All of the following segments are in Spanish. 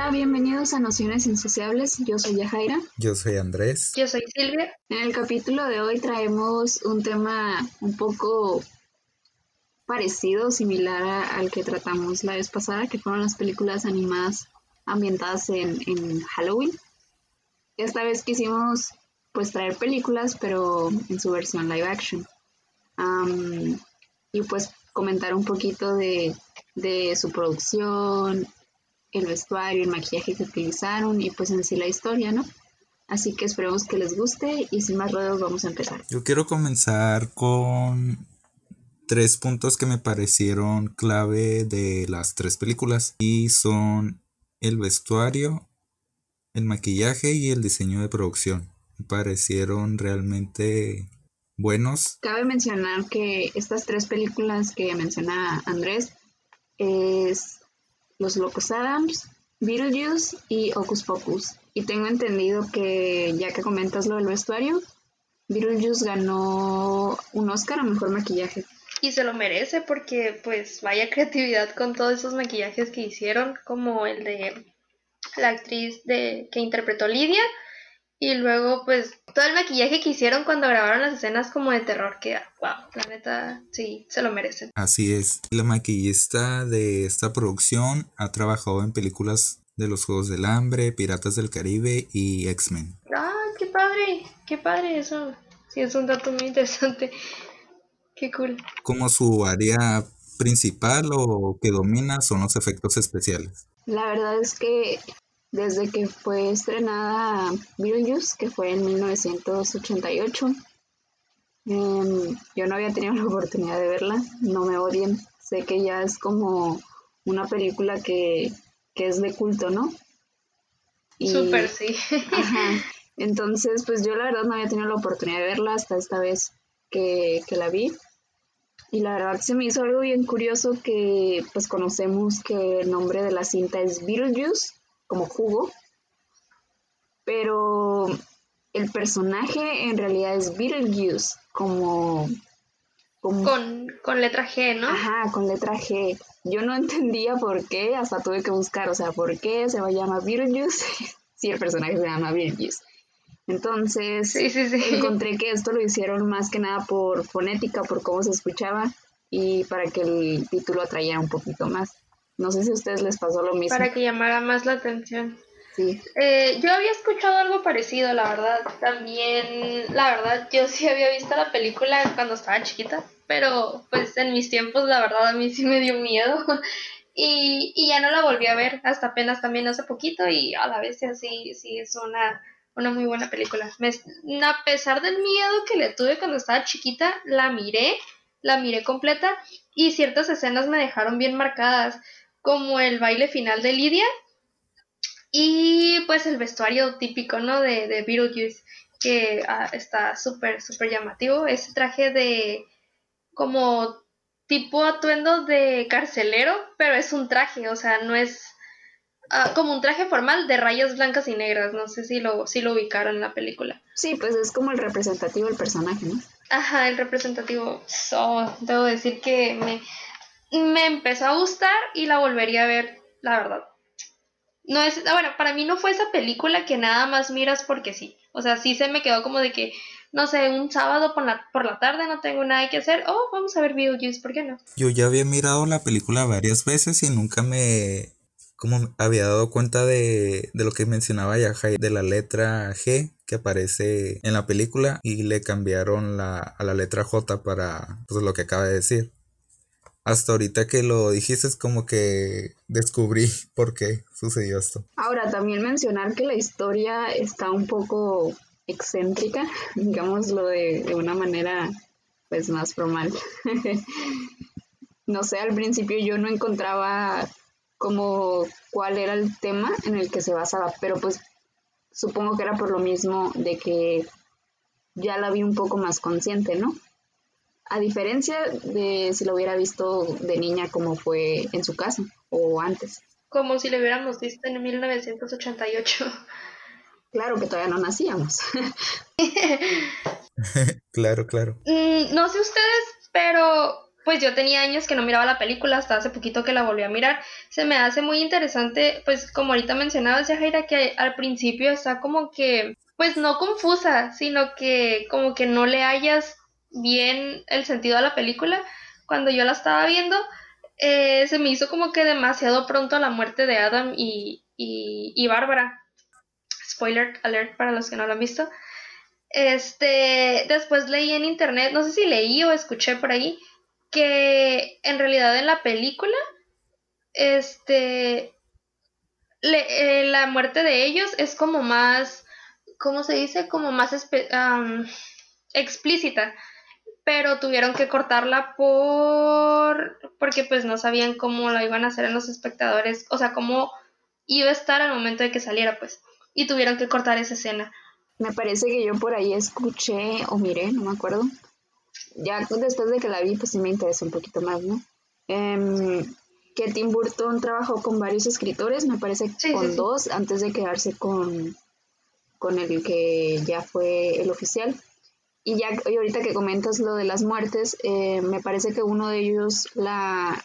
Hola, bienvenidos a Nociones Insociables. Yo soy Yajaira. Yo soy Andrés. Yo soy Silvia. En el capítulo de hoy traemos un tema un poco parecido, similar al que tratamos la vez pasada, que fueron las películas animadas ambientadas en, Halloween. Esta vez quisimos pues traer películas, pero en su versión live action. y pues comentar un poquito de, de su producción, el vestuario, el maquillaje que utilizaron y pues en sí la historia, ¿no? Así que esperemos que les guste y sin más rodeos vamos a empezar. Yo quiero comenzar con tres puntos que me parecieron clave de las tres películas y son el vestuario, el maquillaje y el diseño de producción. Me parecieron realmente buenos. Cabe mencionar que estas tres películas que menciona Andrés es los Locos Adams, Beetlejuice y Ocus Pocus. Y tengo entendido que, ya que comentas lo del vestuario, Beetlejuice ganó un Oscar a Mejor Maquillaje. Y se lo merece porque, pues, vaya creatividad con todos esos maquillajes que hicieron, como el de la actriz de, que interpretó Lidia, y luego, pues, todo el maquillaje que hicieron cuando grabaron las escenas como de terror, que, wow, la neta, sí, se lo merecen. Así es. La maquillista de esta producción ha trabajado en películas de los Juegos del Hambre, Piratas del Caribe y X-Men. ¡Ah, qué padre! ¡Qué padre eso! Sí, es un dato muy interesante. ¡Qué cool! Como su área principal o que domina son los efectos especiales. La verdad es que desde que fue estrenada Beetlejuice, que fue en 1988. Em, yo no había tenido la oportunidad de verla, no me odien. Sé que ya es como una película que, es de culto, ¿no? Súper, sí. Entonces, pues yo la verdad no había tenido la oportunidad de verla hasta esta vez que, que la vi. Y la verdad se me hizo algo bien curioso que pues conocemos que el nombre de la cinta es Beetlejuice como jugo, pero el personaje en realidad es Beetlejuice, como... con, con letra G, ¿no? Ajá, con letra G. Yo no entendía por qué, hasta tuve que buscar, o sea, por qué se va a llamar Beetlejuice si el personaje se llama Beetlejuice. Entonces, encontré que esto lo hicieron más que nada por fonética, por cómo se escuchaba y para que el título atrayera un poquito más. No sé si a ustedes les pasó lo mismo. Para que llamara más la atención. Sí. Eh, yo había escuchado algo parecido, la verdad. También, la verdad, yo sí había visto la película cuando estaba chiquita, pero pues en mis tiempos, la verdad, a mí sí me dio miedo. y, y ya no la volví a ver hasta apenas también hace poquito y a la vez sí, sí es una, una muy buena película. Me, a pesar del miedo que le tuve cuando estaba chiquita, la miré, la miré completa y ciertas escenas me dejaron bien marcadas como el baile final de Lidia y pues el vestuario típico, ¿no? De, de Beetlejuice, que ah, está súper, súper llamativo. Ese traje de como tipo atuendo de carcelero, pero es un traje, o sea, no es ah, como un traje formal de rayas blancas y negras. No sé si lo, si lo ubicaron en la película. Sí, pues es como el representativo del personaje, ¿no? Ajá, el representativo. So, debo decir que me, me empezó a gustar y la volvería a ver, la verdad. No es, ah, bueno, para mí no fue esa película que nada más miras porque sí. O sea, sí se me quedó como de que, no sé, un sábado por la, por la tarde no tengo nada que hacer. Oh, vamos a ver Beetlejuice, ¿por qué no? Yo ya había mirado la película varias veces y nunca me como había dado cuenta de, de lo que mencionaba ya de la letra G que aparece en la película y le cambiaron la, a la letra J para pues, lo que acaba de decir hasta ahorita que lo dijiste es como que descubrí por qué sucedió esto. Ahora, también mencionar que la historia está un poco excéntrica, digámoslo de, de una manera pues más formal. no sé, al principio yo no encontraba como cuál era el tema en el que se basaba, pero pues supongo que era por lo mismo de que ya la vi un poco más consciente, ¿no? A diferencia de si lo hubiera visto de niña como fue en su casa o antes. Como si lo hubiéramos visto en 1988. Claro que todavía no nacíamos. claro, claro. Mm, no sé ustedes, pero pues yo tenía años que no miraba la película, hasta hace poquito que la volví a mirar. Se me hace muy interesante, pues como ahorita mencionabas, Jaira, que al principio está como que, pues no confusa, sino que como que no le hayas bien el sentido a la película. Cuando yo la estaba viendo, eh, se me hizo como que demasiado pronto la muerte de Adam y, y, y Bárbara. Spoiler alert para los que no lo han visto. Este, después leí en internet, no sé si leí o escuché por ahí, que en realidad en la película, este, eh, la muerte de ellos es como más, ¿cómo se dice? Como más explícita, pero tuvieron que cortarla por, porque pues no sabían cómo la iban a hacer en los espectadores, o sea, cómo iba a estar al momento de que saliera, pues, y tuvieron que cortar esa escena. Me parece que yo por ahí escuché o miré, no me acuerdo. Ya después de que la vi, pues sí me interesó un poquito más, ¿no? Em, que Tim Burton trabajó con varios escritores, me parece con dos, antes de quedarse con, con el que ya fue el oficial. Y ya y ahorita que comentas lo de las muertes, eh, me parece que uno de ellos la,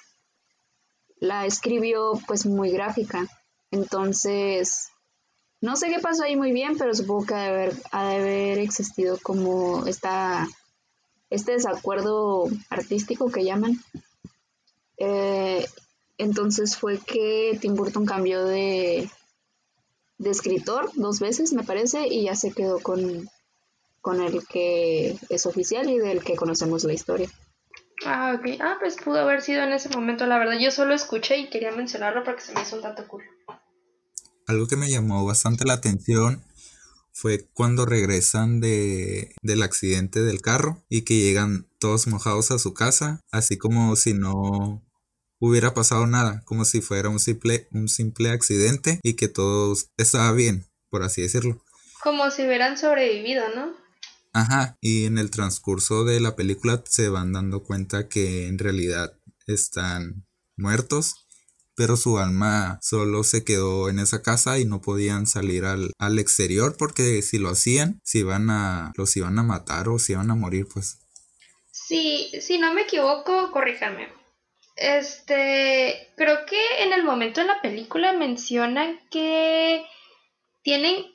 la escribió pues muy gráfica. Entonces, no sé qué pasó ahí muy bien, pero supongo que ha de haber, haber existido como esta, este desacuerdo artístico que llaman. Eh, entonces fue que Tim Burton cambió de, de escritor dos veces, me parece, y ya se quedó con, con el que es oficial y del que conocemos la historia. Ah, ok. Ah, pues pudo haber sido en ese momento, la verdad. Yo solo escuché y quería mencionarlo porque se me hizo un tanto cool. Algo que me llamó bastante la atención fue cuando regresan de, del accidente del carro y que llegan todos mojados a su casa, así como si no hubiera pasado nada, como si fuera un simple, un simple accidente y que todo estaba bien, por así decirlo. Como si hubieran sobrevivido, ¿no? Ajá, y en el transcurso de la película se van dando cuenta que en realidad están muertos pero su alma solo se quedó en esa casa y no podían salir al, exterior porque si lo hacían, si iban a, los iban a matar o si iban a morir, pues. Sí, si no me equivoco, corríjame. Este, creo que en el momento de la película mencionan que tienen,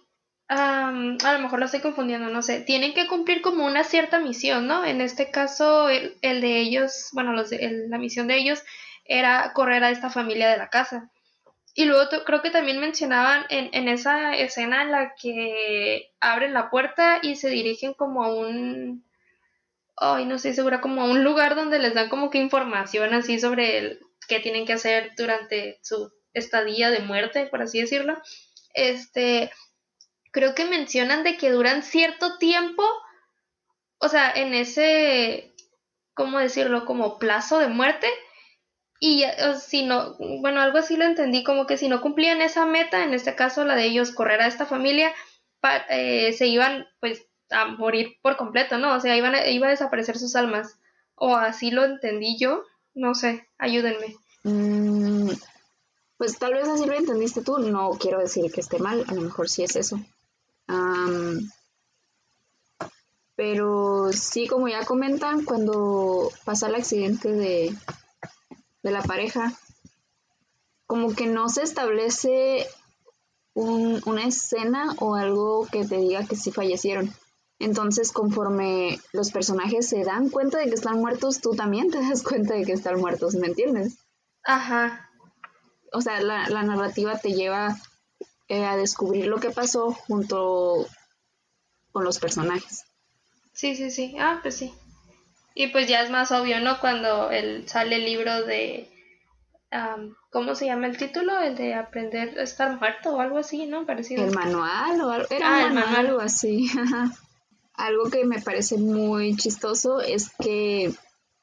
a lo mejor lo estoy confundiendo, no sé, tienen que cumplir como una cierta misión, ¿no? En este caso, el, de ellos, bueno, los de, la misión de ellos era correr a esta familia de la casa. Y luego creo que también mencionaban en, en, esa escena en la que abren la puerta y se dirigen como a un... Ay, no estoy segura, como a un lugar donde les dan como que información así sobre el, qué tienen que hacer durante su estadía de muerte, por así decirlo. Este, creo que mencionan de que duran cierto tiempo, o sea, en ese, ¿cómo decirlo? Como plazo de muerte, y si no, bueno, algo así lo entendí, como que si no cumplían esa meta, en este caso la de ellos correr a esta familia, eh, se iban pues a morir por completo, ¿no? O sea, iban iba a desaparecer sus almas. O así lo entendí yo, no sé, ayúdenme. Mm, pues tal vez así lo entendiste tú, no quiero decir que esté mal, a lo mejor sí es eso. Pero sí, como ya comentan, cuando pasa el accidente de, de la pareja, como que no se establece una escena o algo que te diga que sí fallecieron. Entonces, conforme los personajes se dan cuenta de que están muertos, tú también te das cuenta de que están muertos, ¿me entiendes? Ajá. O sea, la, narrativa te lleva eh, a descubrir lo que pasó junto con los personajes. Sí, sí, sí. Ah, pues sí. Y pues ya es más obvio, ¿no? Cuando el, sale el libro de... ¿Cómo se llama el título? El de aprender a estar muerto o algo así, ¿no? Parecido. El manual o algo, ah, el manual, algo así. algo que me parece muy chistoso es que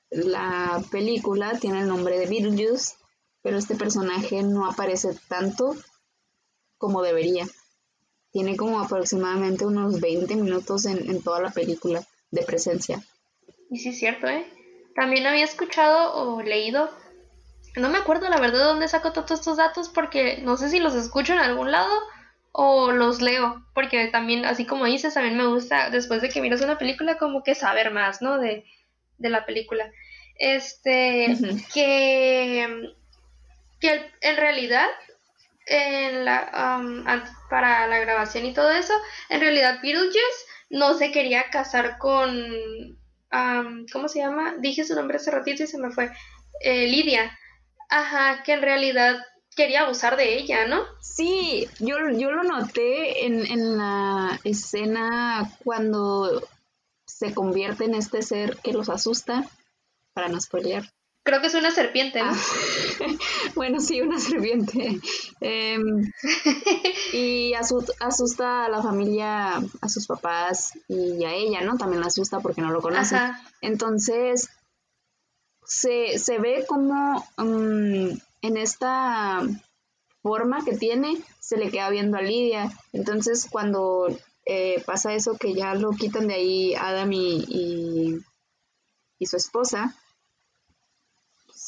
la película tiene el nombre de Beetlejuice, pero este personaje no aparece tanto como debería. Tiene como aproximadamente unos 20 minutos en, en toda la película de presencia. Y sí es cierto, ¿eh? También había escuchado o leído, no me acuerdo la verdad de dónde saco todos estos datos porque no sé si los escucho en algún lado o los leo, porque también, así como dices, también me gusta, después de que miras una película, como que saber más, ¿no? De, de la película. este, que, que en realidad en la, um, para la grabación y todo eso, en realidad Beetlejuice no se quería casar con, um, ¿cómo se llama? Dije su nombre hace ratito y se me fue, eh, Lidia. Ajá, que en realidad quería abusar de ella, ¿no? Sí, yo, yo lo noté en, en la escena cuando se convierte en este ser que los asusta, para no spoilear. Creo que es una serpiente, ¿no? Ah, bueno, sí, una serpiente. Em, y asusta a la familia, a sus papás y a ella, ¿no? También la asusta porque no lo conoce. Entonces, se, se, ve como mm, en esta forma que tiene, se le queda viendo a Lidia. Entonces, cuando eh, pasa eso que ya lo quitan de ahí Adam y, y, su esposa,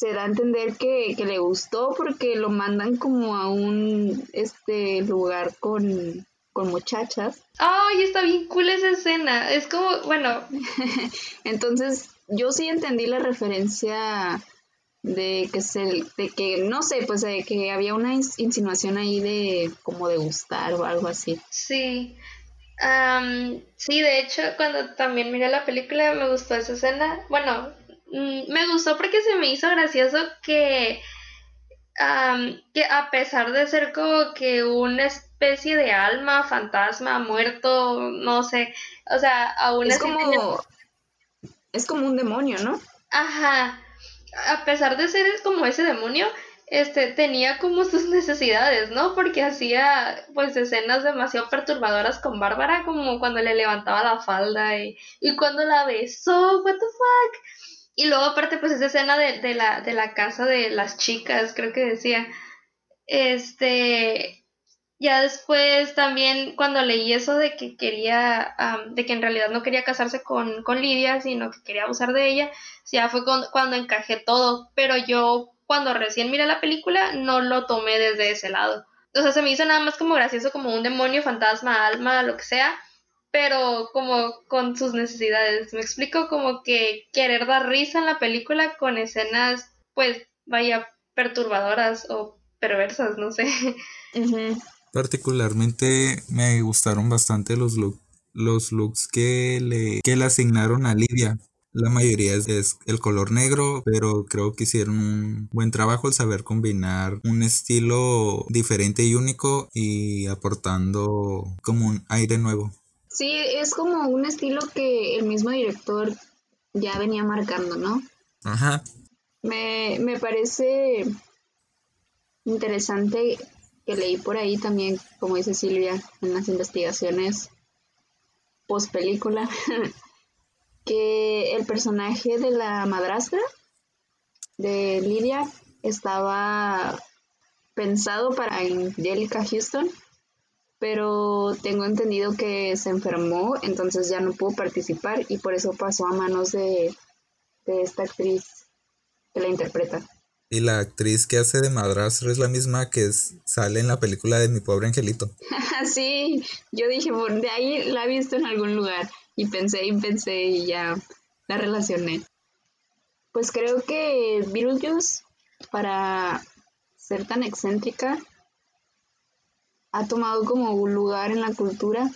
se da a entender que, le gustó porque lo mandan como a un este lugar con, con muchachas. Ay, está bien cool esa escena. Es como, bueno. Entonces, yo sí entendí la referencia de que se, de que, no sé, pues de que había una insinuación ahí de como de gustar o algo así. Sí, sí, de hecho, cuando también miré la película me gustó esa escena. Bueno, me gustó porque se me hizo gracioso que, que a pesar de ser como que una especie de alma, fantasma, muerto, no sé, o sea, aún es como es como un demonio, ¿no? Ajá. A pesar de ser como ese demonio, este, tenía como sus necesidades, ¿no? Porque hacía pues escenas demasiado perturbadoras con Bárbara, como cuando le levantaba la falda y, y cuando la besó, what the fuck. Y luego aparte pues esa escena de, de, la, de la casa de las chicas, creo que decía, este, ya después también cuando leí eso de que quería, de que en realidad no quería casarse con, con Lidia, sino que quería abusar de ella, ya fue cuando encajé todo, pero yo cuando recién miré la película no lo tomé desde ese lado. O sea, se me hizo nada más como gracioso, como un demonio, fantasma, alma, lo que sea, pero como con sus necesidades. Me explico como que querer dar risa en la película con escenas, pues, vaya, perturbadoras o perversas, no sé. Particularmente me gustaron bastante los, los looks que le, que le asignaron a Lidia. La mayoría es, el color negro, pero creo que hicieron un buen trabajo al saber combinar un estilo diferente y único y aportando como un aire nuevo. Sí, es como un estilo que el mismo director ya venía marcando, ¿no? Ajá. Me, me parece interesante que leí por ahí también, como dice Silvia, en las investigaciones post película, que el personaje de la madrastra de Lidia estaba pensado para Angelica Houston, pero tengo entendido que se enfermó, entonces ya no pudo participar y por eso pasó a manos de, de esta actriz que la interpreta. Y la actriz que hace de madrastra es la misma que sale en la película de Mi Pobre Angelito. sí, yo dije, de ahí la he visto en algún lugar. Y pensé y pensé y ya la relacioné. Pues creo que Beetlejuice, para ser tan excéntrica, ha tomado como un lugar en la cultura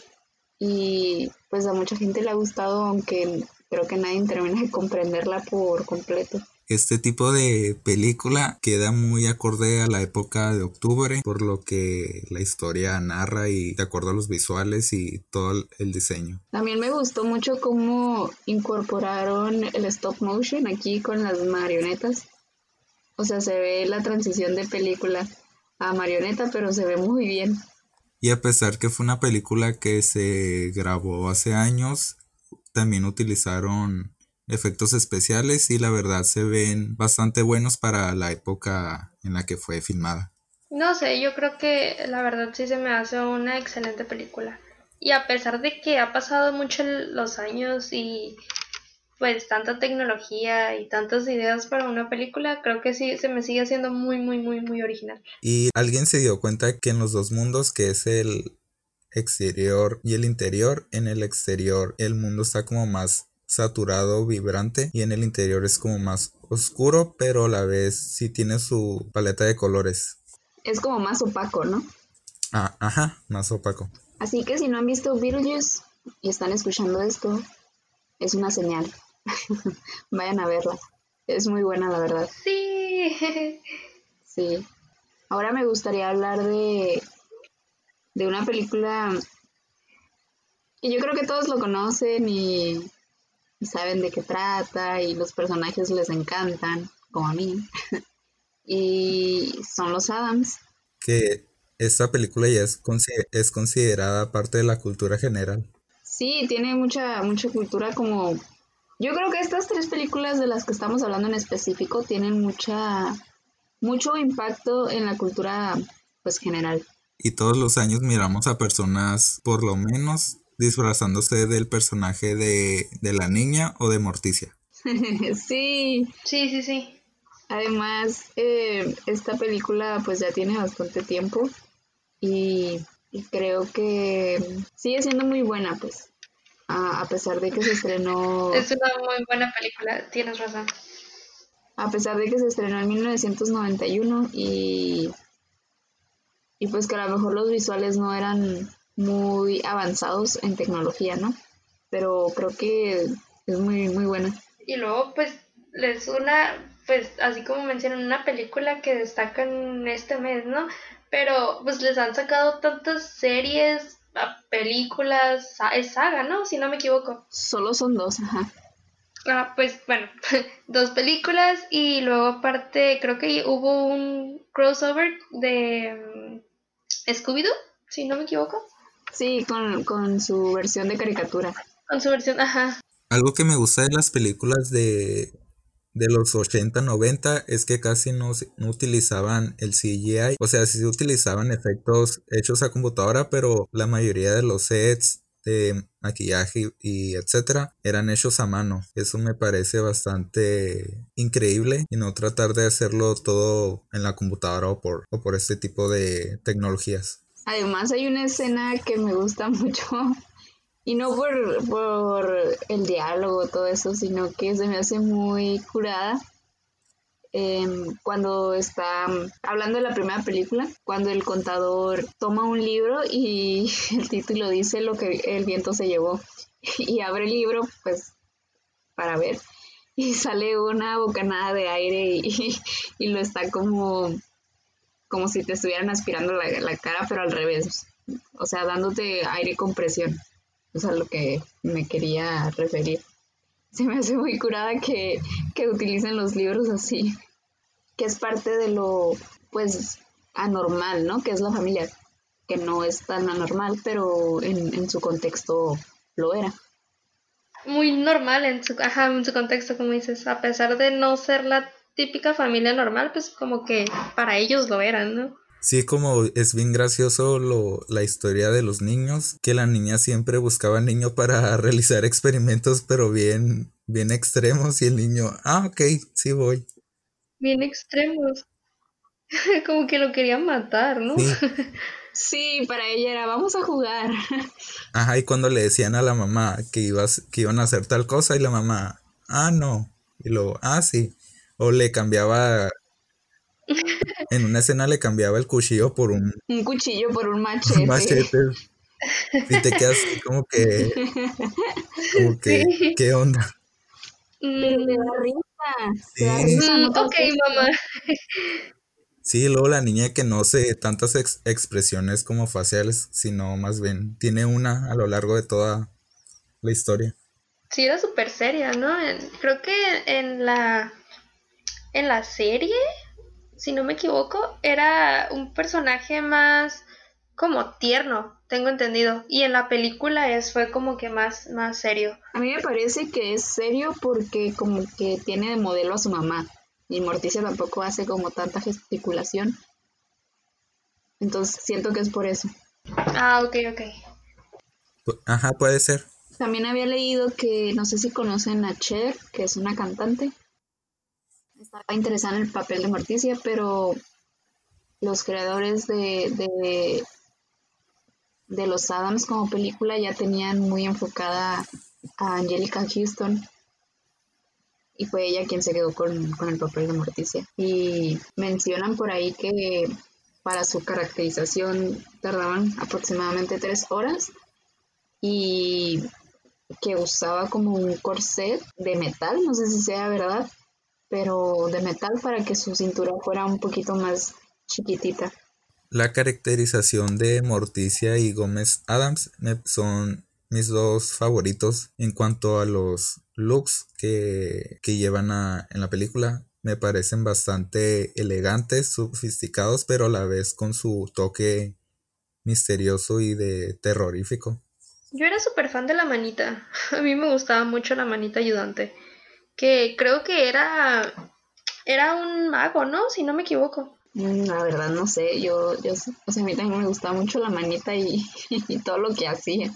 y pues a mucha gente le ha gustado, aunque creo que nadie termina de comprenderla por completo. Este tipo de película queda muy acorde a la época de octubre, por lo que la historia narra y de acuerdo a los visuales y todo el diseño. También me gustó mucho cómo incorporaron el stop motion aquí con las marionetas. O sea, se ve la transición de película a marioneta, pero se ve muy bien. Y a pesar que fue una película que se grabó hace años, también utilizaron efectos especiales y la verdad se ven bastante buenos para la época en la que fue filmada. No sé, yo creo que la verdad sí se me hace una excelente película. Y a pesar de que ha pasado mucho los años y pues tanta tecnología y tantas ideas para una película, creo que sí se me sigue haciendo muy, muy, muy, muy original. Y alguien se dio cuenta que en los dos mundos, que es el exterior y el interior, en el exterior el mundo está como más saturado, vibrante y en el interior es como más oscuro, pero a la vez sí tiene su paleta de colores. Es como más opaco, ¿no? Ah, ajá, más opaco. Así que si no han visto Beetlejuice y están escuchando esto, es una señal. Vayan a verla. Es muy buena, la verdad. Sí. sí. Ahora me gustaría hablar de, de una película y yo creo que todos lo conocen y, saben de qué trata y los personajes les encantan, como a mí. y son los Adams. Que esta película ya es, es considerada parte de la cultura general. Sí, tiene mucha, mucha cultura como... Yo creo que estas tres películas de las que estamos hablando en específico tienen mucha, mucho impacto en la cultura pues general. Y todos los años miramos a personas por lo menos disfrazándose del personaje de, la niña o de Morticia. sí. Sí, sí, sí. Además, eh, esta película pues ya tiene bastante tiempo y, creo que sigue siendo muy buena pues. A, pesar de que se estrenó... Es una muy buena película, tienes razón. A pesar de que se estrenó en 1991 y, y pues que a lo mejor los visuales no eran muy avanzados en tecnología, ¿no? Pero creo que es muy, muy buena. Y luego, pues, les una, pues, así como mencionan, una película que destacan este mes, ¿no? Pero, pues, les han sacado tantas series, películas, es saga, ¿no? Si no me equivoco. Solo son dos, ajá. Ah, pues bueno, dos películas y luego aparte creo que hubo un crossover de mm, Scooby-Doo, si no me equivoco. Sí, con, su versión de caricatura. Con su versión, ajá. Algo que me gusta de las películas de, de los 80, 90 es que casi no, no, utilizaban el CGI. O sea, sí utilizaban efectos hechos a computadora, pero la mayoría de los sets de maquillaje y etcétera eran hechos a mano. Eso me parece bastante increíble y no tratar de hacerlo todo en la computadora o por, o por este tipo de tecnologías. Además hay una escena que me gusta mucho y no por, por el diálogo, todo eso, sino que se me hace muy curada. Em, cuando está hablando de la primera película, cuando el contador toma un libro y el título dice lo que el viento se llevó y abre el libro pues para ver y sale una bocanada de aire y, lo está como como si te estuvieran aspirando la, cara, pero al revés. O sea, dándote aire y compresión. O sea, lo que me quería referir. Se me hace muy curada que, que utilicen los libros así. Que es parte de lo, pues, anormal, ¿no? Que es la familia. Que no es tan anormal, pero en, en su contexto lo era. Muy normal en su, ajá, en su contexto, como dices. A pesar de no ser la típica familia normal, pues como que para ellos lo eran, ¿no? Sí, como es bien gracioso lo, la historia de los niños, que la niña siempre buscaba al niño para realizar experimentos, pero bien, bien extremos, y el niño, ah, ok, sí voy. Bien extremos. como que lo querían matar, ¿no? Sí. sí. para ella era, vamos a jugar. Ajá, y cuando le decían a la mamá que, ibas, que iban a hacer tal cosa, y la mamá, ah, no. Y luego, ah, sí. O le cambiaba. En una escena le cambiaba el cuchillo por un. Un cuchillo por un machete. Un machete. Y te quedas como que. Como que. ¿Qué onda? Le da risa. Sí. Mm, ok, mamá. Sí, luego la niña que no sé tantas expresiones como faciales, sino más bien tiene una a lo largo de toda la historia. Sí, era súper seria, ¿no? creo que en la en la serie, si no me equivoco, era un personaje más como tierno, tengo entendido. Y en la película es, fue como que más, más serio. A mí me parece que es serio porque como que tiene de modelo a su mamá. Y Morticia tampoco hace como tanta gesticulación. Entonces siento que es por eso. Ah, ok, ok. Ajá, puede ser. También había leído que, no sé si conocen a Cher, que es una cantante estaba interesada en el papel de Morticia, pero los creadores de, de, de, los Adams como película ya tenían muy enfocada a Angelica Houston y fue ella quien se quedó con, el papel de Morticia. Y mencionan por ahí que para su caracterización tardaban aproximadamente tres horas y que usaba como un corset de metal, no sé si sea verdad, pero de metal para que su cintura fuera un poquito más chiquitita. La caracterización de Morticia y Gómez Adams son mis dos favoritos en cuanto a los looks que, llevan en la película. Me parecen bastante elegantes, sofisticados, pero a la vez con su toque misterioso y de terrorífico. Yo era súper fan de la manita. A mí me gustaba mucho la manita ayudante. Que creo que era. Era un mago, ¿no? Si no me equivoco. Mm, la verdad no sé, yo, yo, o sea, a mí también me gustaba mucho la manita y, y todo lo que hacía.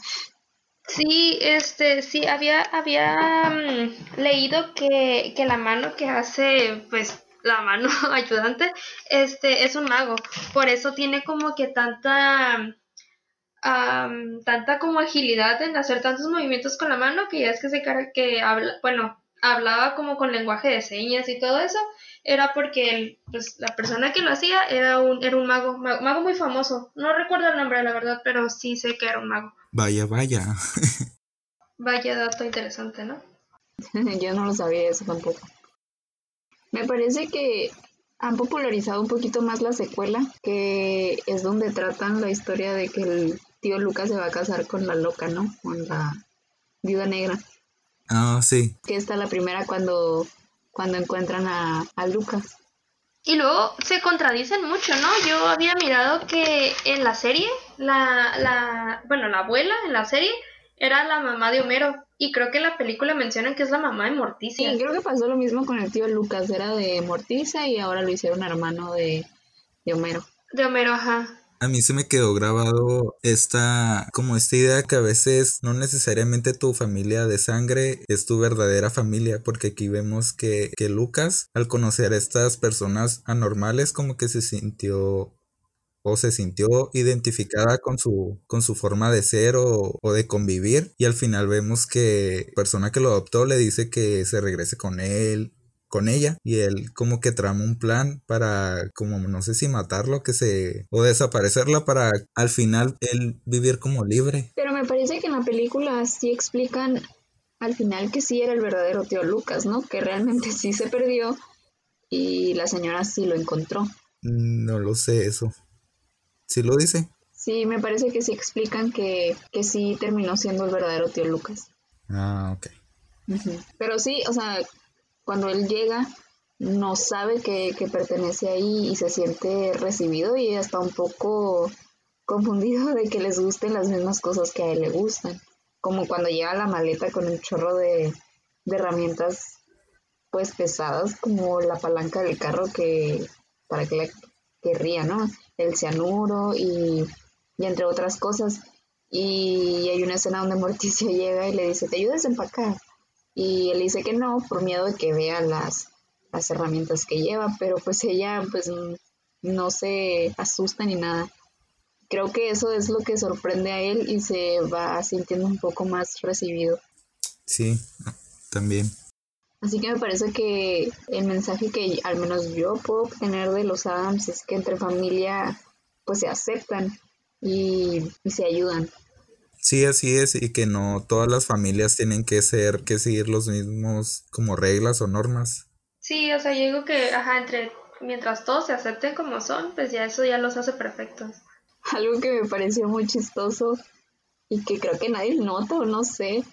Sí, este, sí, había, había mm, leído que, que la mano que hace, pues, la mano ayudante, este, es un mago. Por eso tiene como que tanta, tanta como agilidad en hacer tantos movimientos con la mano que ya es que se que habla, bueno, hablaba como con lenguaje de señas y todo eso, era porque pues, la persona que lo hacía era un, era un mago, mago muy famoso. No recuerdo el nombre, la verdad, pero sí sé que era un mago. Vaya, vaya. vaya dato interesante, ¿no? Yo no lo sabía eso tampoco. Me parece que han popularizado un poquito más la secuela, que es donde tratan la historia de que el tío Lucas se va a casar con la loca, ¿no? Con la viuda negra. Ah, sí. Que está la primera cuando, cuando encuentran a, a Lucas. Y luego se contradicen mucho, ¿no? Yo había mirado que en la serie, la, la, bueno, la abuela en la serie era la mamá de Homero. Y creo que en la película mencionan que es la mamá de Morticia. Sí, creo que pasó lo mismo con el tío Lucas. Era de Morticia y ahora lo hicieron hermano de, de Homero. De Homero, ajá. A mí se me quedó grabado esta, como esta idea que a veces no necesariamente tu familia de sangre es tu verdadera familia, porque aquí vemos que, que Lucas, al conocer a estas personas anormales, como que se sintió o se sintió identificada con su, con su forma de ser o, o, de convivir. Y al final vemos que persona que lo adoptó le dice que se regrese con él con ella y él como que trama un plan para como no sé si matarlo que se o desaparecerla para al final él vivir como libre. Pero me parece que en la película sí explican al final que sí era el verdadero tío Lucas, ¿no? Que realmente sí se perdió y la señora sí lo encontró. No lo sé eso. ¿Sí lo dice? Sí, me parece que sí explican que, que sí terminó siendo el verdadero tío Lucas. Ah, ok. Pero sí, o sea, cuando él llega no sabe que, pertenece ahí y se siente recibido y está un poco confundido de que les gusten las mismas cosas que a él le gustan. Como cuando llega la maleta con un chorro de, herramientas pues pesadas como la palanca del carro que para que le querría, ¿no? El cianuro y, y entre otras cosas. Y hay una escena donde Morticia llega y le dice, ¿te ayudas a empacar? Y él dice que no por miedo de que vea las, las herramientas que lleva, pero pues ella pues no se asusta ni nada. Creo que eso es lo que sorprende a él y se va sintiendo un poco más recibido. Sí, también. Así que me parece que el mensaje que al menos yo puedo obtener de los Adams es que entre familia pues se aceptan y se ayudan. Sí, así es, y que no todas las familias tienen que ser, que seguir los mismos como reglas o normas. Sí, o sea, yo digo que, ajá, entre, mientras todos se acepten como son, pues ya eso ya los hace perfectos. Algo que me pareció muy chistoso y que creo que nadie nota o no sé,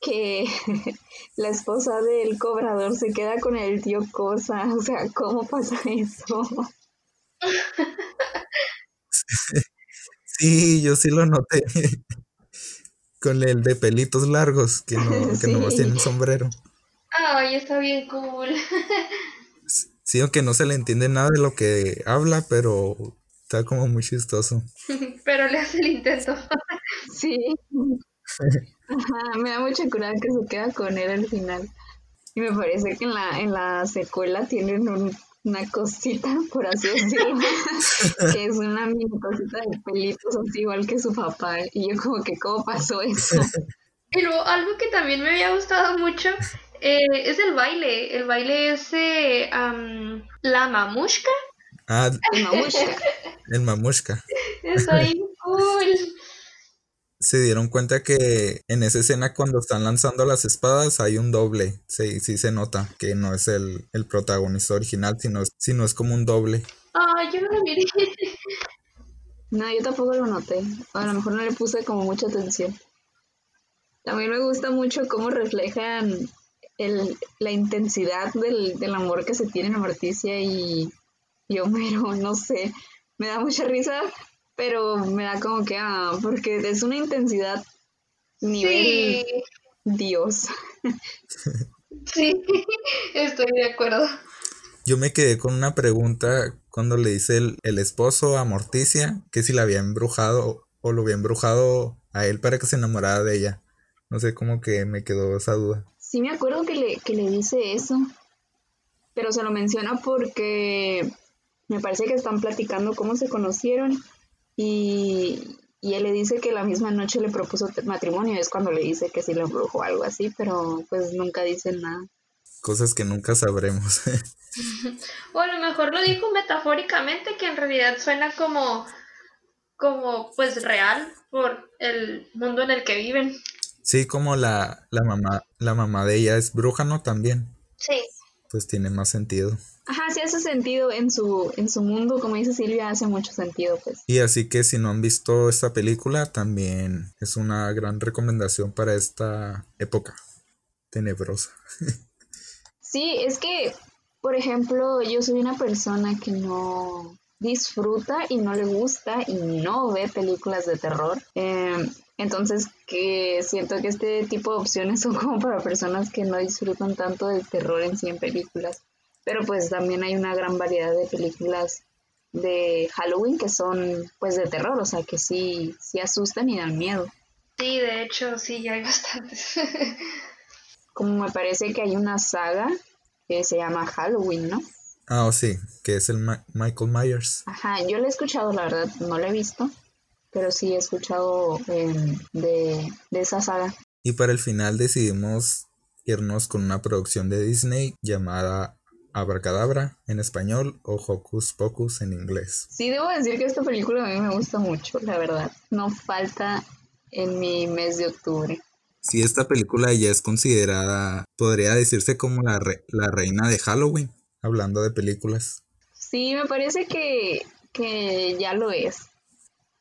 que la esposa del cobrador se queda con el tío Cosa, o sea, ¿cómo pasa eso? Sí, yo sí lo noté. Con el de pelitos largos, que no, que no tiene sombrero. Ay, está bien cool. sí, aunque no se le entiende nada de lo que habla, pero está como muy chistoso. pero le hace el intento. sí. me da mucha curada que se queda con él al final. Y me parece que en la, en la secuela tienen un una cosita, por así decirlo, que es una mini cosita de pelitos, así igual que su papá. Y yo como que, ¿cómo pasó eso? Pero algo que también me había gustado mucho eh, es el baile. El baile es la mamushka. Ah, el mamushka. el mamushka. Está cool. Se dieron cuenta que en esa escena cuando están lanzando las espadas hay un doble. Sí, sí se nota que no es el, el protagonista original, sino, sino es como un doble. Ah, yo no lo miré. No, yo tampoco lo noté. A lo mejor no le puse como mucha atención. También me gusta mucho cómo reflejan el, la intensidad del, del, amor que se tiene en Morticia y, y Homero, no sé. Me da mucha risa, pero me da como que, ah, porque es una intensidad nivel Dios. Sí, estoy de acuerdo. Yo me quedé con una pregunta cuando le dice el, el esposo a Morticia que si la había embrujado o lo había embrujado a él para que se enamorara de ella. No sé cómo que me quedó esa duda. Sí, me acuerdo que le, que le dice eso, pero se lo menciona porque me parece que están platicando cómo se conocieron y, y él le dice que la misma noche le propuso matrimonio, es cuando le dice que sí lo embrujó o algo así, pero pues nunca dicen nada. Cosas que nunca sabremos. o a lo mejor lo dijo metafóricamente, que en realidad suena como, como pues real por el mundo en el que viven. Sí, como la, la mamá, la mamá de ella es bruja, ¿no? También. Sí. Pues tiene más sentido. Ajá, sí hace sentido en su, en su mundo, como dice Silvia, hace mucho sentido, pues. Y así que si no han visto esta película, también es una gran recomendación para esta época tenebrosa. sí, es que, por ejemplo, yo soy una persona que no disfruta y no le gusta y no ve películas de terror. Eh, entonces, que siento que este tipo de opciones son como para personas que no disfrutan tanto del terror en sí en películas. Pero pues también hay una gran variedad de películas de Halloween que son pues de terror, o sea que sí, sí asustan y dan miedo. Sí, de hecho, sí, hay bastantes. como me parece que hay una saga que se llama Halloween, ¿no? Ah, sí, que es el Michael Myers. Ajá, yo lo he escuchado, la verdad, no lo he visto, pero sí he escuchado em, de, esa saga. Y para el final decidimos irnos con una producción de Disney llamada Abracadabra en español o Hocus Pocus en inglés. Sí, debo decir que esta película a mí me gusta mucho, la verdad. No falta en mi mes de octubre. Sí, esta película ya es considerada, podría decirse como la, la reina de Halloween, hablando de películas. Sí, me parece que, que ya lo es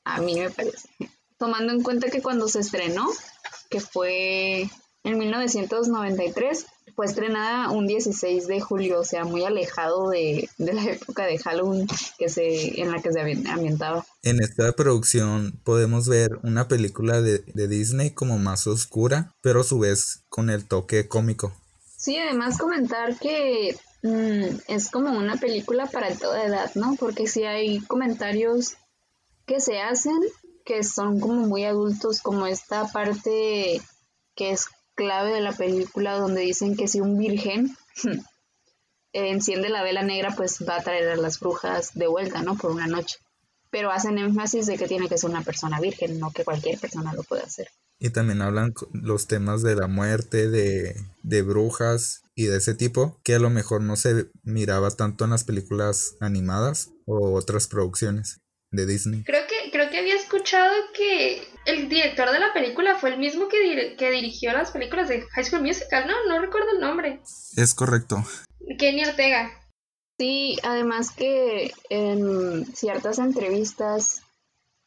a mí me parece. Tomando en cuenta que cuando se estrenó, que fue en 1993, fue estrenada un 16 de julio, o sea, muy alejado de, la época de Halloween que se, en la que se ambientaba. En esta producción podemos ver una película de, Disney como más oscura, pero a su vez con el toque cómico. Sí, además comentar que mm, es como una película para toda edad, ¿no? Porque si hay comentarios que se hacen que son como muy adultos, como esta parte que es clave de la película donde dicen que si un virgen enciende la vela negra, pues va a traer a las brujas de vuelta, ¿no? Por una noche. Pero hacen énfasis de que tiene que ser una persona virgen, no que cualquier persona lo pueda hacer. Y también hablan los temas de la muerte, de, de brujas y de ese tipo, que a lo mejor no se miraba tanto en las películas animadas o otras producciones de Disney. Creo que, escuchado que el director de la película fue el mismo que, que dirigió las películas de High School Musical, ¿no? No recuerdo el nombre. Es correcto. Kenny Ortega. Sí, además que en ciertas entrevistas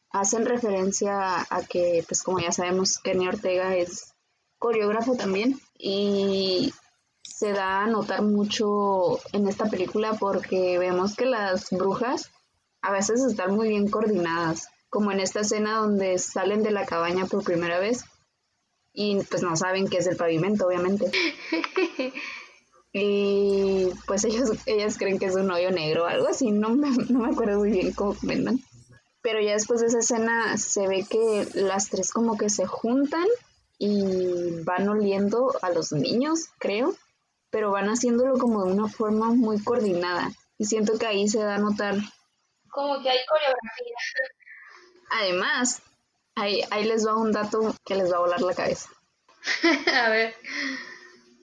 hacen referencia a que, pues como ya sabemos, Kenny Ortega es coreógrafo también y se da a notar mucho en esta película porque vemos que las brujas a veces están muy bien coordinadas, como en esta escena donde salen de la cabaña por primera vez y pues no saben qué es el pavimento, obviamente. y pues ellos, ellas creen que es un hoyo negro o algo así, no me, no me acuerdo muy bien cómo comentan. Pero ya después de esa escena se ve que las tres como que se juntan y van oliendo a los niños, creo, pero van haciéndolo como de una forma muy coordinada. Y siento que ahí se da a notar como que hay coreografía. Además, ahí, ahí les va un dato que les va a volar la cabeza. a ver.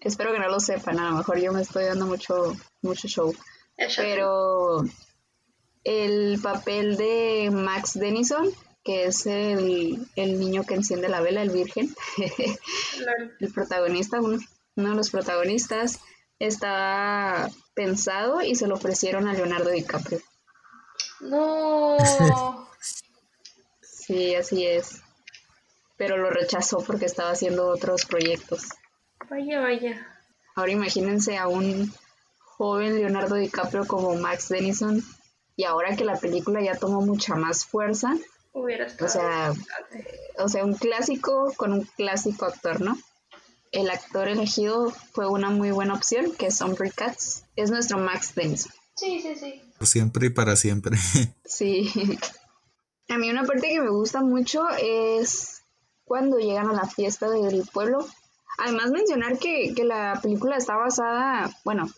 Espero que no lo sepan, a lo mejor yo me estoy dando mucho, mucho show. Pero el papel de Max Denison, que es el, niño que enciende la vela, el virgen, el protagonista, uno, uno de los protagonistas, está pensado y se lo ofrecieron a Leonardo DiCaprio. No. sí, así es. Pero lo rechazó porque estaba haciendo otros proyectos. Vaya, vaya. Ahora imagínense a un joven Leonardo DiCaprio como Max Denison y ahora que la película ya tomó mucha más fuerza. o sea, o sea, un clásico con un clásico actor, ¿no? El actor elegido fue una muy buena opción, que es Humphrey Katz. Es nuestro Max Denison. Sí, sí, sí. Por siempre y para siempre. Sí. A mí una parte que me gusta mucho es cuando llegan a la fiesta del pueblo. Además mencionar que, que la película está basada, bueno,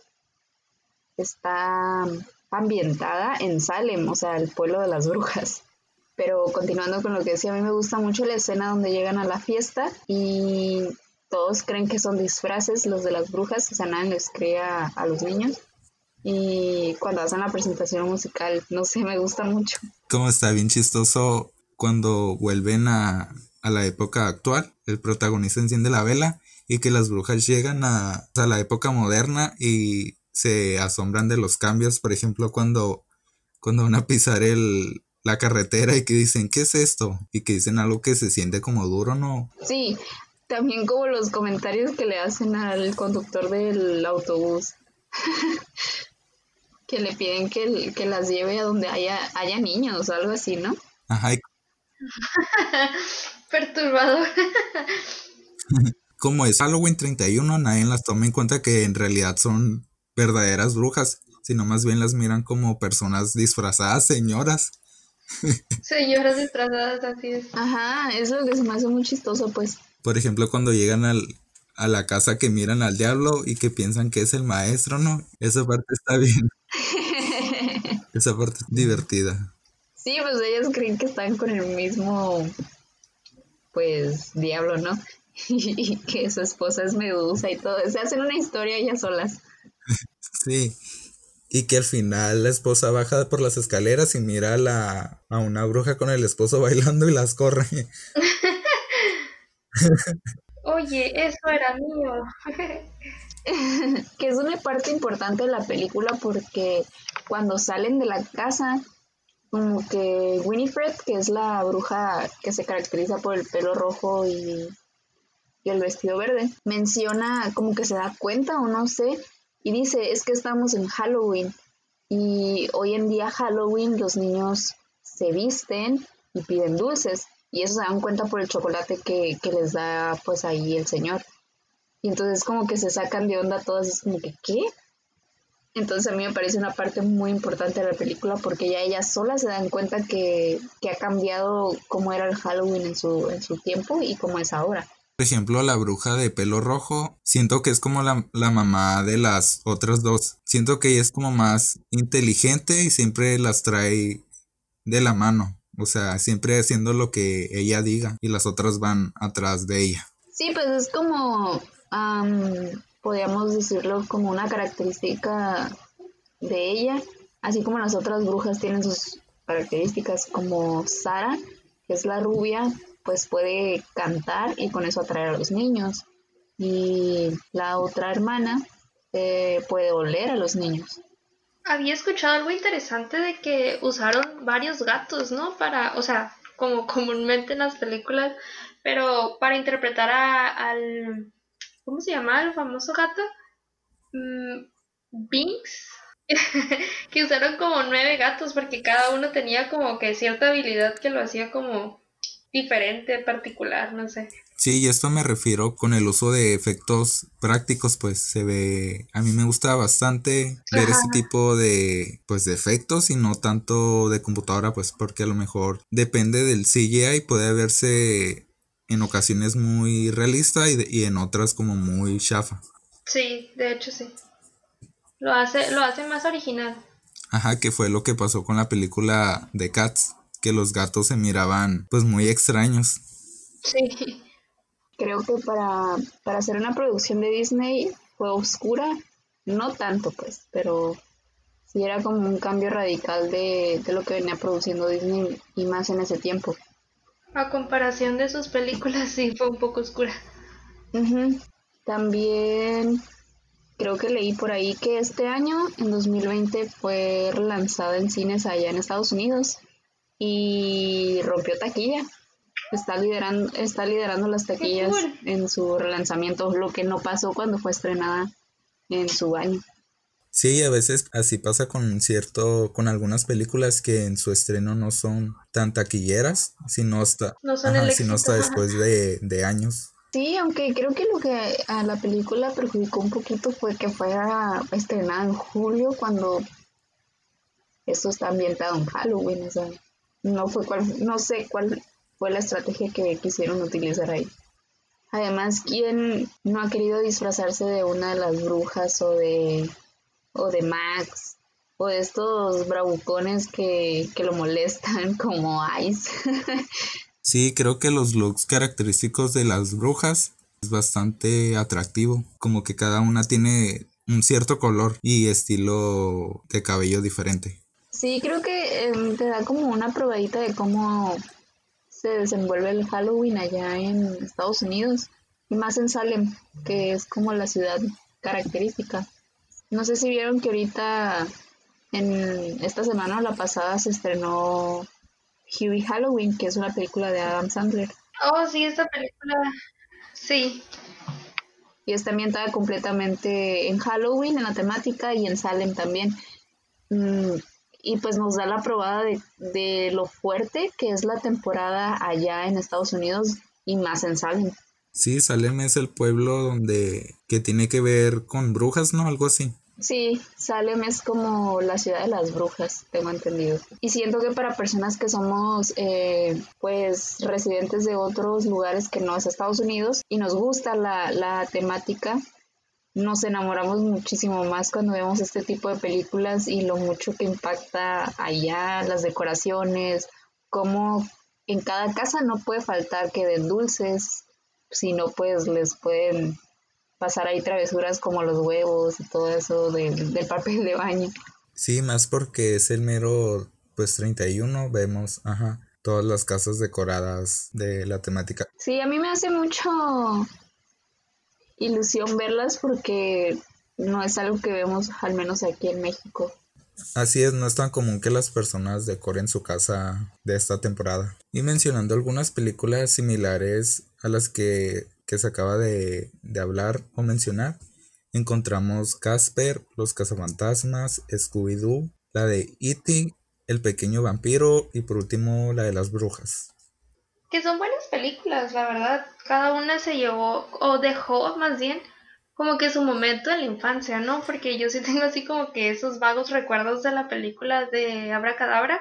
está ambientada en Salem, o sea, el pueblo de las brujas. Pero continuando con lo que decía, a mí me gusta mucho la escena donde llegan a la fiesta y todos creen que son disfraces los de las brujas, o sea, nadie les cree a, los niños. Y cuando hacen la presentación musical, no sé, me gusta mucho. Como está bien chistoso cuando vuelven a, a la época actual, el protagonista enciende la vela y que las brujas llegan a, a la época moderna y se asombran de los cambios, por ejemplo, cuando, cuando van a pisar el, la carretera y que dicen, ¿qué es esto? Y que dicen algo que se siente como duro, ¿no? Sí, también como los comentarios que le hacen al conductor del autobús. que le piden que, que, las lleve a donde haya, haya niños o algo así, ¿no? Ajá. Perturbador. como es Halloween 31, nadie las toma en cuenta que en realidad son verdaderas brujas, sino más bien las miran como personas disfrazadas, señoras. Señoras disfrazadas, así es. Ajá, es lo que se me hace muy chistoso, pues. Por ejemplo, cuando llegan al, a la casa que miran al diablo y que piensan que es el maestro, ¿no? Esa parte está bien. Esa parte es divertida. Sí, pues ellos creen que están con el mismo, pues, diablo, ¿no? y que su esposa es Medusa y todo. Se hacen una historia ellas solas. sí. Y que al final la esposa baja por las escaleras y mira a, la, a una bruja con el esposo bailando y las corre. Oye, eso era mío. que es una parte importante de la película porque cuando salen de la casa, como que Winifred, que es la bruja que se caracteriza por el pelo rojo y, y el vestido verde, menciona como que se da cuenta o no sé, y dice, es que estamos en Halloween y hoy en día Halloween los niños se visten y piden dulces. Y eso se dan cuenta por el chocolate que, les da pues ahí el señor. Y entonces como que se sacan de onda todas, es como que, ¿qué? Entonces a mí me parece una parte muy importante de la película porque ya ellas solas se dan cuenta que, ha cambiado cómo era el Halloween en su, en su tiempo y cómo es ahora. Por ejemplo, la bruja de pelo rojo, siento que es como la, la, mamá de las otras dos. Siento que ella es como más inteligente y siempre las trae de la mano. O sea, siempre haciendo lo que ella diga y las otras van atrás de ella. Sí, pues es como, podríamos decirlo, como una característica de ella, así como las otras brujas tienen sus características, como Sara, que es la rubia, pues puede cantar y con eso atraer a los niños. Y la otra hermana eh, puede oler a los niños había escuchado algo interesante de que usaron varios gatos, ¿no? Para, o sea, como comúnmente en las películas, pero para interpretar a, al, ¿cómo se llama el famoso gato? Mm, Binks. que usaron como nueve gatos porque cada uno tenía como que cierta habilidad que lo hacía como diferente, particular, no sé. Sí, y esto me refiero con el uso de efectos prácticos, pues se ve, a mí me gusta bastante ver ese tipo de, pues de efectos y no tanto de computadora, pues porque a lo mejor depende del CGI, puede verse en ocasiones muy realista y, y en otras como muy chafa. Sí, de hecho sí. Lo hace, lo hace más original. Ajá, que fue lo que pasó con la película de Cats, que los gatos se miraban pues muy extraños. Sí. creo que para, para hacer una producción de Disney fue oscura, no tanto pues, pero sí era como un cambio radical de, lo que venía produciendo Disney y más en ese tiempo. A comparación de sus películas, sí fue un poco oscura. También creo que leí por ahí que este año, en 2020, fue lanzada en cines allá en Estados Unidos y rompió taquilla. Está liderando, está liderando las taquillas en su relanzamiento, lo que no pasó cuando fue estrenada en su año. Sí, a veces así pasa con cierto, con algunas películas que en su estreno no son tan taquilleras, sino hasta, no sino hasta después de, de años. Sí, aunque creo que lo que a la película perjudicó un poquito fue que fuera estrenada en julio cuando esto está ambientado en Halloween, o sea, no fue cuál, no sé cuál fue la estrategia que quisieron utilizar ahí. Además, ¿quién no ha querido disfrazarse de una de las brujas o de o de Max o de estos bravucones que, que lo molestan como Ice? Sí, creo que los looks característicos de las brujas es bastante atractivo, como que cada una tiene un cierto color y estilo de cabello diferente. Sí, creo que em, te da como una probadita de cómo se desenvuelve el Halloween allá en Estados Unidos y más en Salem, que es como la ciudad característica. No sé si vieron que ahorita en esta semana o la pasada se estrenó Huey Halloween, que es una película de Adam Sandler. Oh, sí, esta película. Sí. Y está ambientada completamente en Halloween, en la temática, y en Salem también. Mm, y pues nos da la probada de, de, lo fuerte que es la temporada allá en Estados Unidos y más en Salem. Sí, Salem es el pueblo donde que tiene que ver con brujas, ¿no? Algo así. Sí, Salem es como la ciudad de las brujas, tengo entendido. Y siento que para personas que somos eh, pues residentes de otros lugares que no es Estados Unidos y nos gusta la, la temática, nos enamoramos muchísimo más cuando vemos este tipo de películas y lo mucho que impacta allá, las decoraciones, cómo en cada casa no puede faltar que den dulces, sino pues les pueden pasar ahí travesuras como los huevos y todo eso del, papel de baño. Sí, más porque es el mero, pues 31, vemos, ajá, todas las casas decoradas de la temática. Sí, a mí me hace mucho ilusión verlas porque no es algo que vemos al menos aquí en México. Así es, no es tan común que las personas decoren su casa de esta temporada. Y mencionando algunas películas similares a las que que se acaba de, hablar o mencionar, encontramos Casper, Los Cazafantasmas, Scooby-Doo, la de E.T., El Pequeño Vampiro y por último la de las Brujas. Que son buenas películas, la verdad. Cada una se llevó, o dejó más bien, como que su momento en la infancia, ¿no? Porque yo sí tengo así como que esos vagos recuerdos de la película de Abracadabra,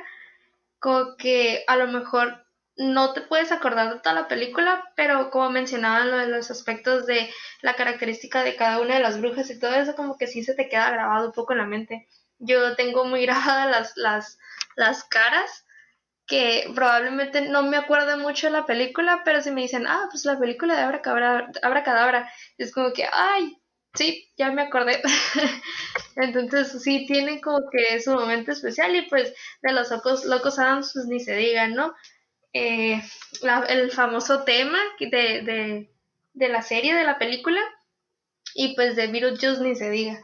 como que a lo mejor no te puedes acordar de toda la película, pero como mencionaban los aspectos de la característica de cada una de las brujas y todo eso, como que sí se te queda grabado un poco en la mente. Yo tengo muy grabadas las, las, las caras que probablemente no me acuerdo mucho de la película, pero si me dicen, ah, pues la película de Abra Cadabra, es como que, ay, sí, ya me acordé. Entonces sí tiene como que su momento especial y pues de los locos, locos Adams pues ni se digan, ¿no? Eh, el famoso tema de, de, la serie, de la película, y pues de Beetlejuice ni se diga.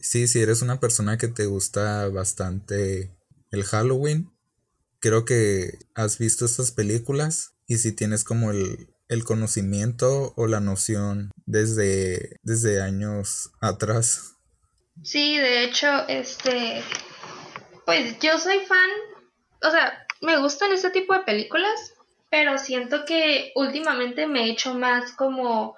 Sí, si eres una persona que te gusta bastante el Halloween, creo que has visto estas películas y si tienes como el, el conocimiento o la noción desde, desde años atrás. Sí, de hecho, este, pues yo soy fan, o sea, me gustan este tipo de películas, pero siento que últimamente me he hecho más como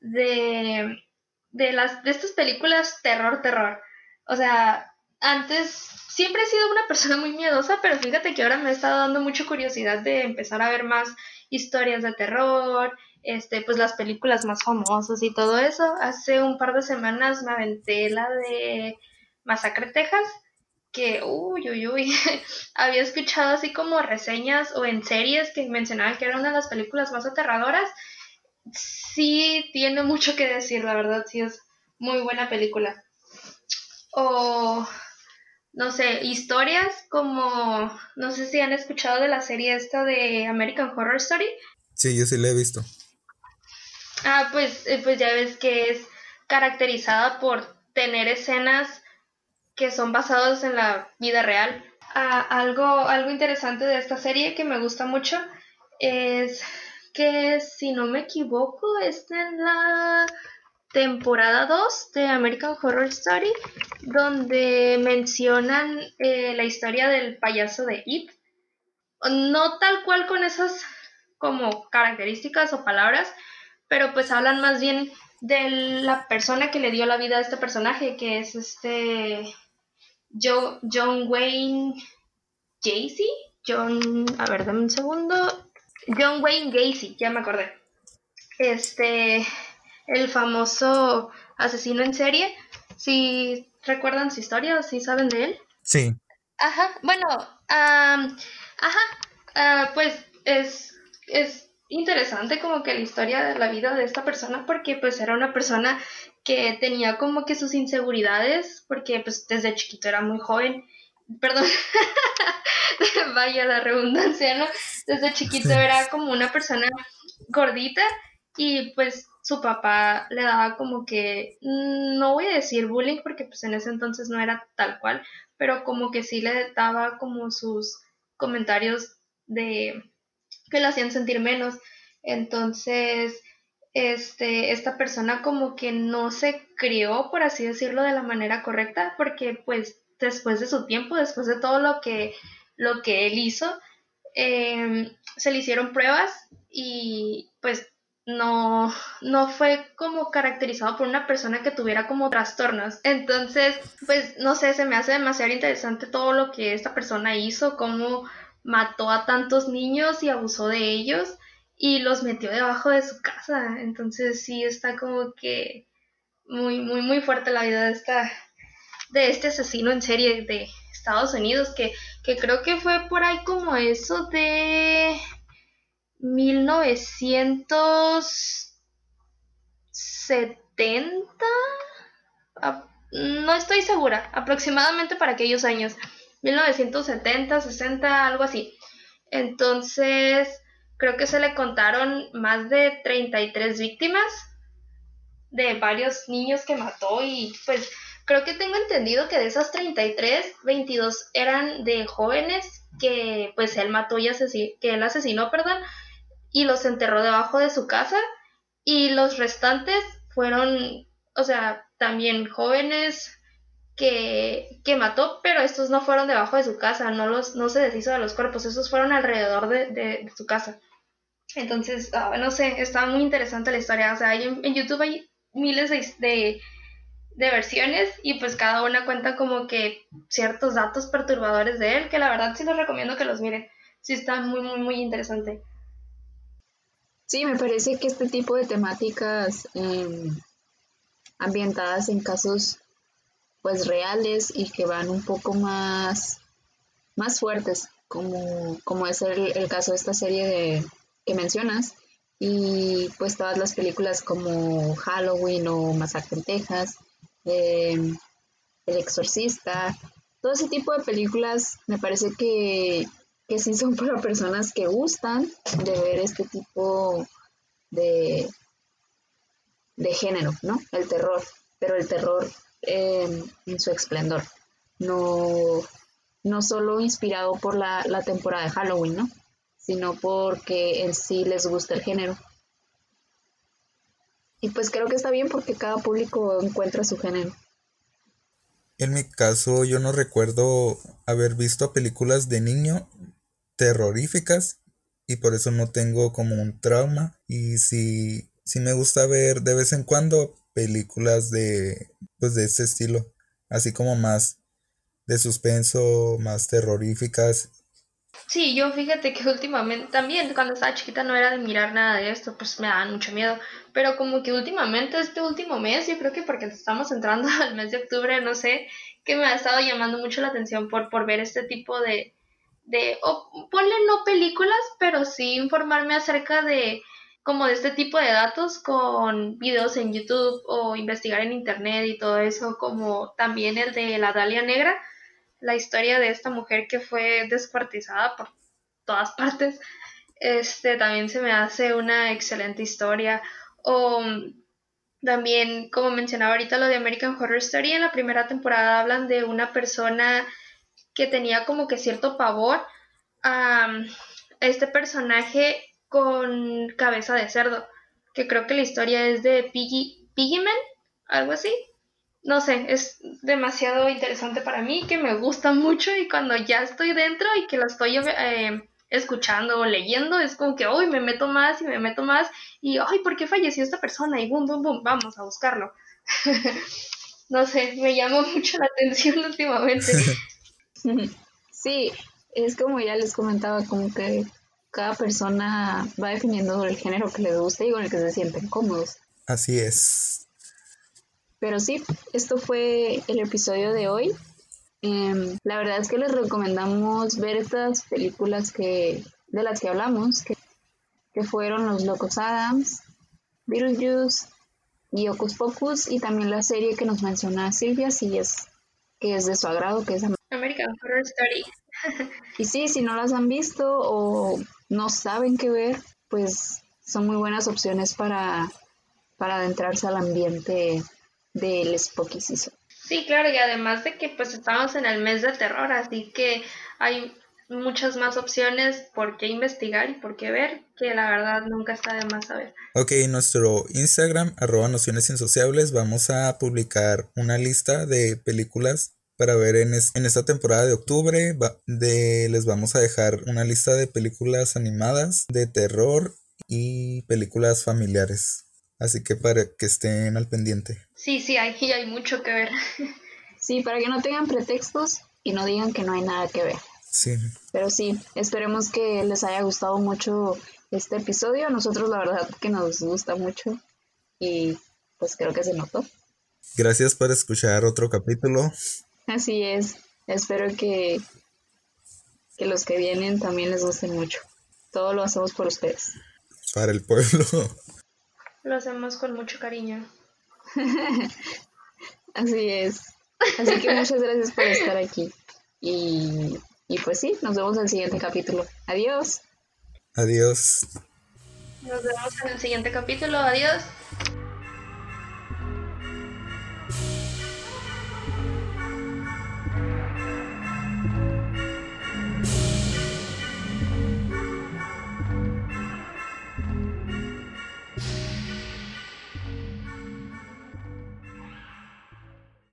de, de, las, de estas películas terror, terror. O sea, antes siempre he sido una persona muy miedosa, pero fíjate que ahora me ha estado dando mucha curiosidad de empezar a ver más historias de terror, este, pues las películas más famosas y todo eso. Hace un par de semanas me aventé la de Masacre Texas que, uy, uy, uy, había escuchado así como reseñas o en series que mencionaban que era una de las películas más aterradoras sí tiene mucho que decir, la verdad, sí es muy buena película. O, no sé, historias como, no sé si han escuchado de la serie esta de American Horror Story. Sí, yo sí la he visto. Ah, pues, eh, pues ya ves que es caracterizada por tener escenas que son basadas en la vida real. Ah, algo, algo interesante de esta serie que me gusta mucho es que, si no me equivoco, está en la temporada 2 de American Horror Story, donde mencionan eh, la historia del payaso de It. No tal cual con esas como características o palabras, pero pues hablan más bien de la persona que le dio la vida a este personaje, que es este John Wayne Gacy. John, a ver, dame un segundo. John Wayne Gacy, ya me acordé. Este, el famoso asesino en serie. Si recuerdan su historia o si saben de él. Sí. Ajá, bueno, ajá, ah, pues es, es interesante como que la historia de la vida de esta persona porque pues era una persona que tenía como que sus inseguridades porque pues desde chiquito era muy joven. Perdón vaya la redundancia no desde chiquito era como una persona gordita y pues su papá le daba como que mm, no voy a decir bullying porque pues en ese entonces no era tal cual pero como que sí le daba como sus comentarios de que lo hacían sentir menos. Entonces, este, esta persona como que no se crió, por así decirlo, de la manera correcta, porque pues después de su tiempo, después de todo lo que, lo que él hizo, em, se le hicieron pruebas y pues no, no fue como caracterizado por una persona que tuviera como trastornos. Entonces, pues no sé, se me hace demasiado interesante todo lo que esta persona hizo, cómo mató a tantos niños y abusó de ellos y los metió debajo de su casa. Entonces sí está como que muy, muy, muy fuerte la vida de esta, de este asesino en serie de Estados Unidos, que, que creo que fue por ahí como eso de 1970. No estoy segura, aproximadamente para aquellos años. 1970, 60, algo así. Entonces, creo que se le contaron más de 33 víctimas de varios niños que mató y pues creo que tengo entendido que de esas 33, 22 eran de jóvenes que pues él mató y asesinó, que él asesinó, perdón, y los enterró debajo de su casa y los restantes fueron, o sea, también jóvenes que, que, mató, pero estos no fueron debajo de su casa, no, los, no se deshizo de los cuerpos, estos fueron alrededor de, de, su casa. Entonces, ah, no sé, está muy interesante la historia. O sea, hay, en, YouTube hay miles de, de, versiones y pues cada una cuenta como que ciertos datos perturbadores de él, que la verdad sí les recomiendo que los miren. Sí está muy, muy, muy interesante. Sí, me parece que este tipo de temáticas em, ambientadas en casos pues reales y que van un poco más, más fuertes, como, como es el, el caso de esta serie de, que mencionas, y pues todas las películas como Halloween o Masacre en Texas, em, El Exorcista, todo ese tipo de películas me parece que, que sí son para personas que gustan de ver este tipo de, de género, ¿no? El terror, pero el terror en su esplendor. No, no solo inspirado por la, temporada de Halloween, ¿no? Sino porque en sí les gusta el género. Y pues creo que está bien porque cada público encuentra su género. En mi caso, yo no recuerdo haber visto películas de niño terroríficas y por eso no tengo como un trauma. Y si, si me gusta ver de vez en cuando, películas de, pues de este estilo, así como más de suspenso, más terroríficas. Sí, yo fíjate que últimamente también cuando estaba chiquita no era de mirar nada de esto, pues me daban mucho miedo, pero como que últimamente este último mes, yo creo que porque estamos entrando al mes de octubre, no sé, que me ha estado llamando mucho la atención por, por ver este tipo de, de o ponle no películas, pero sí informarme acerca de como de este tipo de datos con videos en YouTube o investigar en internet y todo eso, como también el de la Dalia Negra, la historia de esta mujer que fue descuartizada por todas partes, este también se me hace una excelente historia. O también, como mencionaba ahorita lo de American Horror Story, en la primera temporada hablan de una persona que tenía como que cierto pavor a este personaje con cabeza de cerdo, que creo que la historia es de Piggy, Piggyman, algo así. No sé, es demasiado interesante para mí, que me gusta mucho y cuando ya estoy dentro y que lo estoy eh, escuchando o leyendo, es como que, hoy me meto más y me meto más y, ay, ¿por qué falleció esta persona? Y boom, boom, boom, vamos a buscarlo. no sé, me llama mucho la atención últimamente. Sí, es como ya les comentaba, como que cada persona va definiendo el género que les gusta y con el que se sienten cómodos. Así es. Pero sí, esto fue el episodio de hoy. Em, la verdad es que les recomendamos ver estas películas que de las que hablamos, que, que fueron Los Locos Adams, Beetlejuice y Ocus Pocus, y también la serie que nos menciona Silvia, si es que es de su agrado, que es American Horror Story. y sí, si no las han visto o no saben qué ver, pues son muy buenas opciones para, para adentrarse al ambiente del Spooky Season. Sí, claro, y además de que pues estamos en el mes de terror, así que hay muchas más opciones por qué investigar y por qué ver, que la verdad nunca está de más saber. Ok, en nuestro Instagram, arroba nociones insociables, vamos a publicar una lista de películas para ver en, en esta temporada de octubre. de, les vamos a dejar una lista de películas animadas, de terror y películas familiares. Así que para que estén al pendiente. Sí, sí, hay, hay mucho que ver. Sí, para que no tengan pretextos y no digan que no hay nada que ver. Sí. Pero sí, esperemos que les haya gustado mucho este episodio. A nosotros la verdad que nos gusta mucho y pues creo que se notó. Gracias por escuchar otro capítulo. Así es. Espero que, que los que vienen también les gusten mucho. Todo lo hacemos por ustedes. Para el pueblo. Lo hacemos con mucho cariño. Así es. Así que muchas gracias por estar aquí. Y, y pues sí, nos vemos en el siguiente capítulo. Adiós. Adiós. Nos vemos en el siguiente capítulo. Adiós.